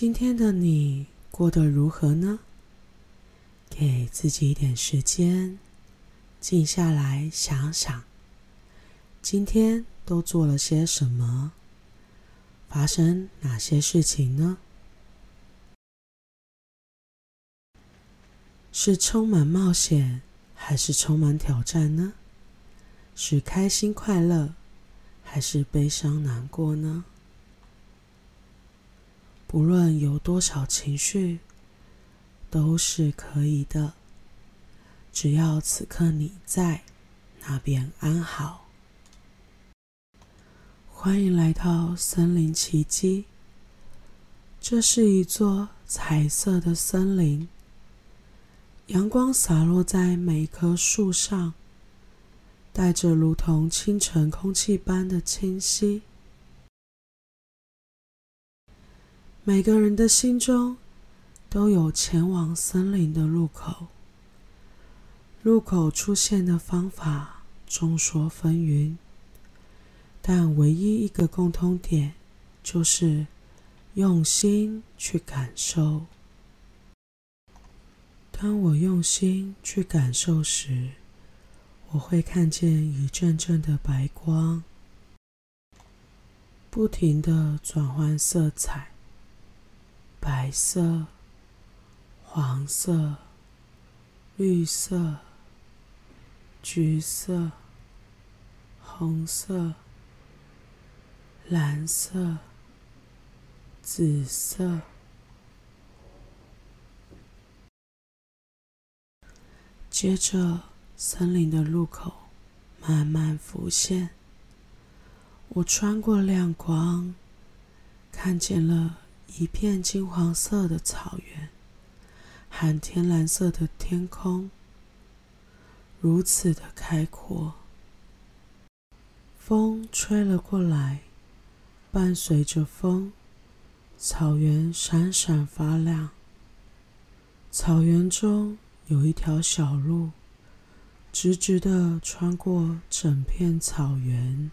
今天的你过得如何呢？给自己一点时间，静下来想想，今天都做了些什么？发生哪些事情呢？是充满冒险，还是充满挑战呢？是开心快乐，还是悲伤难过呢？不论有多少情绪，都是可以的，只要此刻你在那边安好。欢迎来到森林奇迹。这是一座彩色的森林，阳光洒落在每一棵树上，带着如同清晨空气般的清新。每个人的心中都有前往森林的入口，入口出现的方法众说纷纭，但唯一一个共通点就是用心去感受。当我用心去感受时，我会看见一阵阵的白光，不停地转换色彩。白色、黄色、绿色、橘色、红色、蓝色、紫色。接着，森林的入口慢慢浮现。我穿过亮光，看见了。一片金黄色的草原，和天蓝色的天空，如此的开阔。风吹了过来，伴随着风，草原闪闪发亮。草原中有一条小路，直直的穿过整片草原。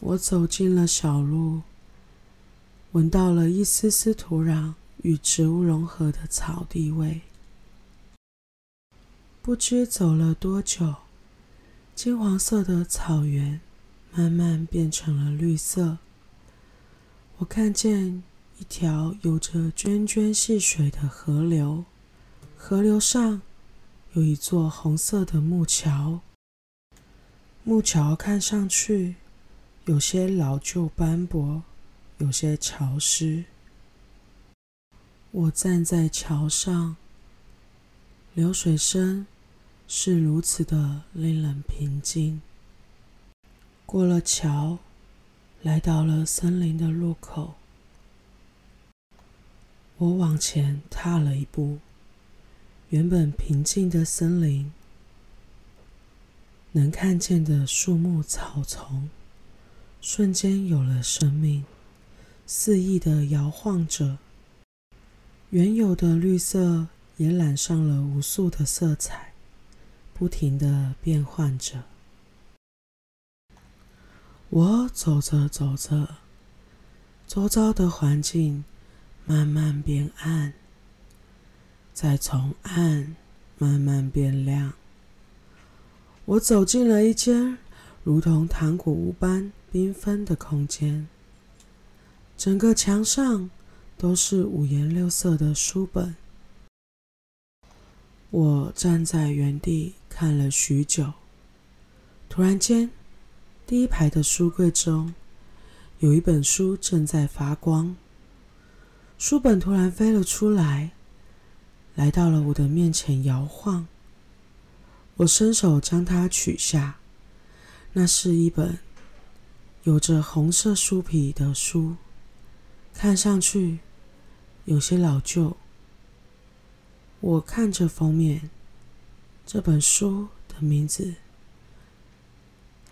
我走进了小路。闻到了一丝丝土壤与植物融合的草地味。不知走了多久，金黄色的草原慢慢变成了绿色。我看见一条有着涓涓细水的河流，河流上有一座红色的木桥。木桥看上去有些老旧斑驳。有些潮湿，我站在桥上，流水声是如此的令人平静。过了桥，来到了森林的入口，我往前踏了一步，原本平静的森林，能看见的树木草丛，瞬间有了生命。肆意的摇晃着，原有的绿色也染上了无数的色彩，不停的变换着。我走着走着，周遭的环境慢慢变暗，再从暗慢慢变亮。我走进了一间如同糖果屋般缤纷的空间。整个墙上都是五颜六色的书本。我站在原地看了许久，突然间，第一排的书柜中有一本书正在发光。书本突然飞了出来，来到了我的面前摇晃。我伸手将它取下，那是一本有着红色书皮的书。看上去有些老旧。我看着封面，这本书的名字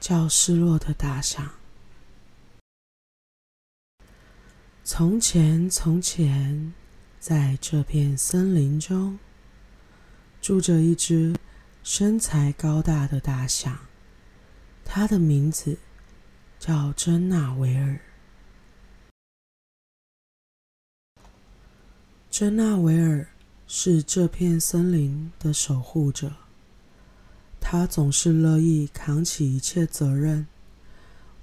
叫《失落的大象》。从前，从前，在这片森林中，住着一只身材高大的大象，它的名字叫珍娜维尔。珍娜维尔是这片森林的守护者，他总是乐意扛起一切责任，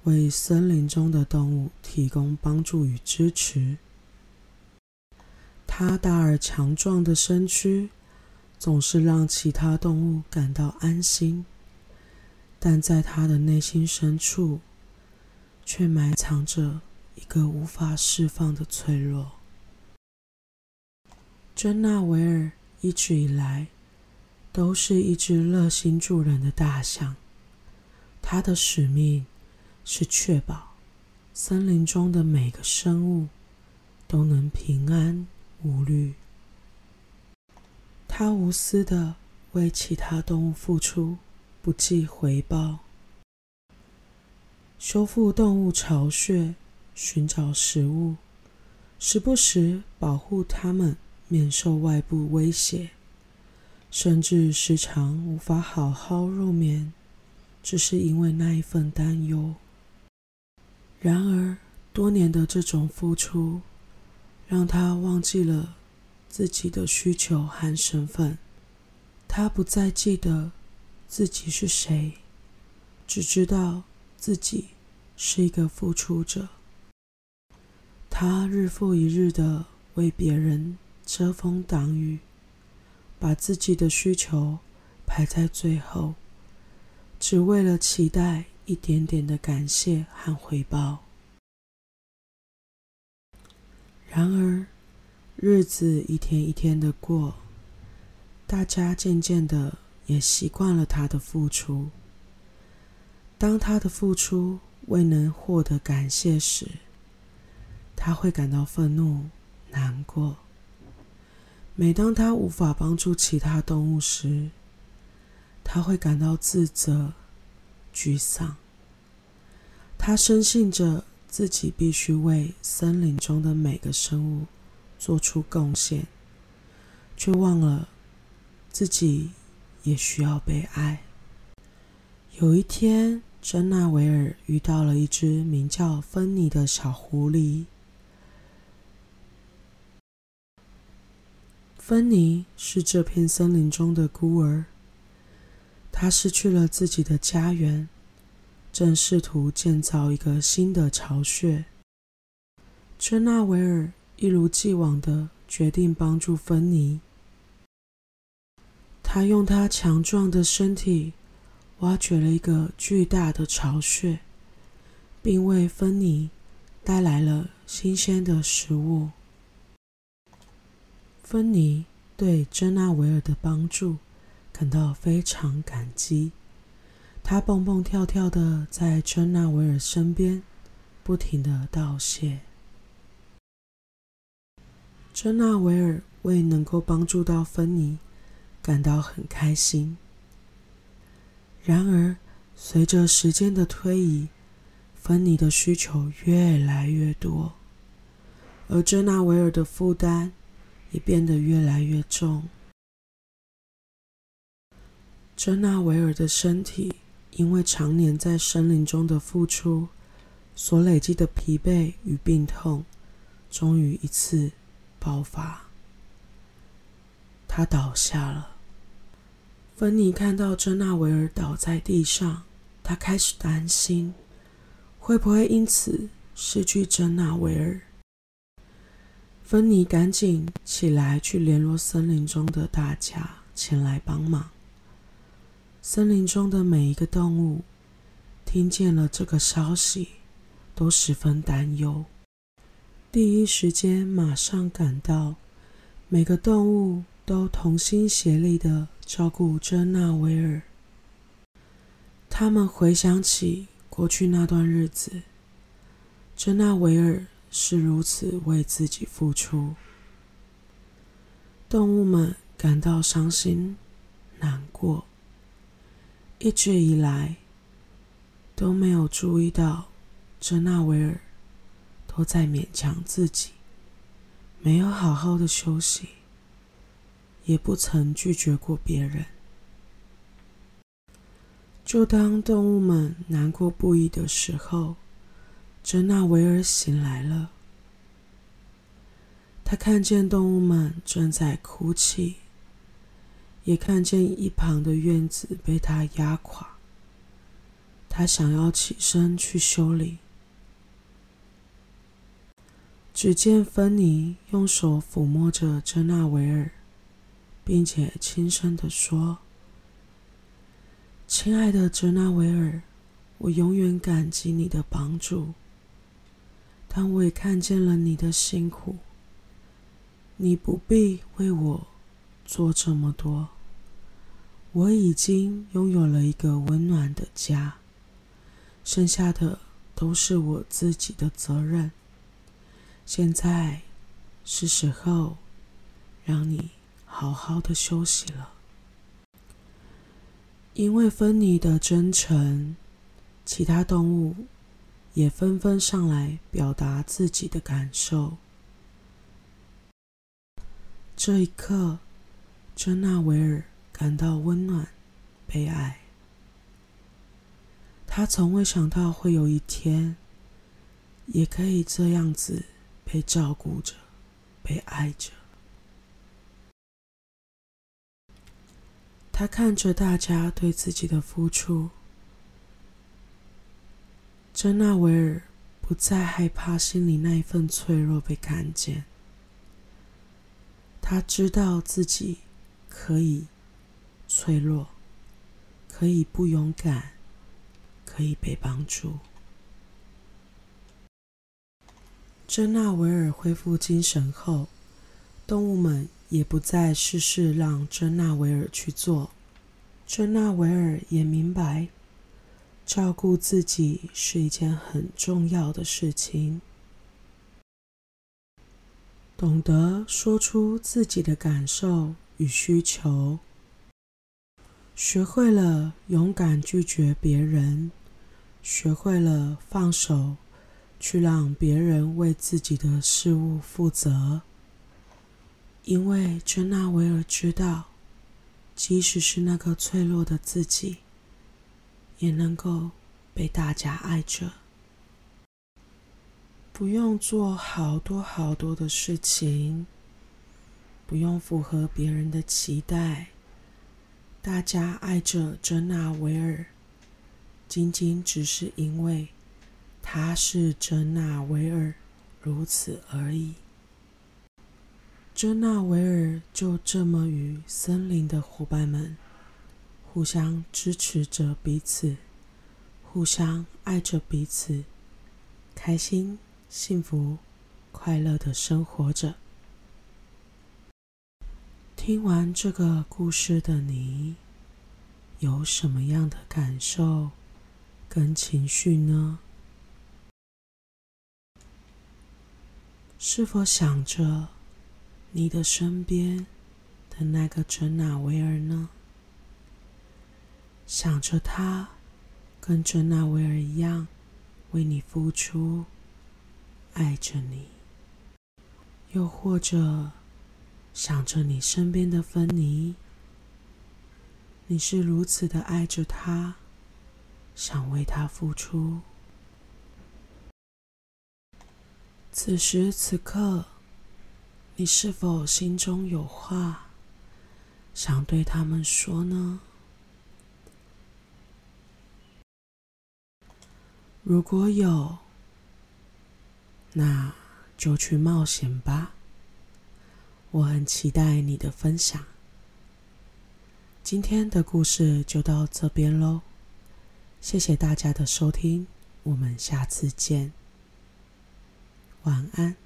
为森林中的动物提供帮助与支持。他大而强壮的身躯总是让其他动物感到安心，但在他的内心深处，却埋藏着一个无法释放的脆弱。珍娜维尔一直以来都是一只热心助人的大象，它的使命是确保森林中的每个生物都能平安无虑。它无私的为其他动物付出，不计回报，修复动物巢穴，寻找食物，时不时保护它们。免受外部威胁，甚至时常无法好好入眠，只是因为那一份担忧。然而，多年的这种付出，让他忘记了自己的需求和身份。他不再记得自己是谁，只知道自己是一个付出者。他日复一日的为别人。遮风挡雨，把自己的需求排在最后，只为了期待一点点的感谢和回报。然而，日子一天一天的过，大家渐渐的也习惯了他的付出。当他的付出未能获得感谢时，他会感到愤怒、难过。每当他无法帮助其他动物时，他会感到自责、沮丧。他深信着自己必须为森林中的每个生物做出贡献，却忘了自己也需要被爱。有一天，珍娜维尔遇到了一只名叫芬妮的小狐狸。芬妮是这片森林中的孤儿，她失去了自己的家园，正试图建造一个新的巢穴。珍娜维尔一如既往的决定帮助芬妮，她用她强壮的身体挖掘了一个巨大的巢穴，并为芬妮带来了新鲜的食物。芬妮对珍娜维尔的帮助感到非常感激，她蹦蹦跳跳的在珍娜维尔身边，不停的道谢。珍娜维尔为能够帮助到芬妮感到很开心。然而，随着时间的推移，芬妮的需求越来越多，而珍娜维尔的负担。也变得越来越重。珍娜维尔的身体因为常年在森林中的付出所累积的疲惫与病痛，终于一次爆发。他倒下了。芬妮看到珍娜维尔倒在地上，她开始担心，会不会因此失去珍娜维尔。芬妮赶紧起来，去联络森林中的大家前来帮忙。森林中的每一个动物听见了这个消息，都十分担忧，第一时间马上赶到。每个动物都同心协力的照顾珍娜维尔。他们回想起过去那段日子，珍娜维尔。是如此为自己付出，动物们感到伤心难过。一直以来都没有注意到，珍娜维尔都在勉强自己，没有好好的休息，也不曾拒绝过别人。就当动物们难过不已的时候，珍娜维尔醒来了，他看见动物们正在哭泣，也看见一旁的院子被他压垮。他想要起身去修理，只见芬妮用手抚摸着珍娜维尔，并且轻声地说：“亲爱的珍娜维尔，我永远感激你的帮助，但我也看见了你的辛苦。你不必为我做这么多，我已经拥有了一个温暖的家。”剩下的都是我自己的责任。现在是时候让你好好的休息了。因为芬妮的真诚，其他动物也纷纷上来表达自己的感受。这一刻，珍娜维尔感到温暖、被爱。他从未想到会有一天，也可以这样子被照顾着、被爱着。他看着大家对自己的付出，珍娜维尔不再害怕心里那一份脆弱被看见。他知道自己可以脆弱，可以不勇敢。可以被帮助。珍娜维尔恢复精神后，动物们也不再事事让珍娜维尔去做。珍娜维尔也明白，照顾自己是一件很重要的事情。懂得说出自己的感受与需求，学会了勇敢拒绝别人。学会了放手，去让别人为自己的事物负责。因为珍娜维尔知道，即使是那个脆弱的自己，也能够被大家爱着。不用做好多好多的事情，不用符合别人的期待，大家爱着珍娜维尔。仅仅只是因为他是珍娜维尔，如此而已。珍娜维尔就这么与森林的伙伴们互相支持着彼此，互相爱着彼此，开心、幸福、快乐的生活着。听完这个故事的你，有什么样的感受？跟情绪呢？是否想着你的身边的那个珍娜维尔呢？想着他跟珍娜维尔一样为你付出，爱着你，又或者想着你身边的芬妮，你是如此的爱着他。想为他付出。此时此刻，你是否心中有话想对他们说呢？如果有，那就去冒险吧。我很期待你的分享。今天的故事就到这边喽。谢谢大家的收听，我们下次见。晚安。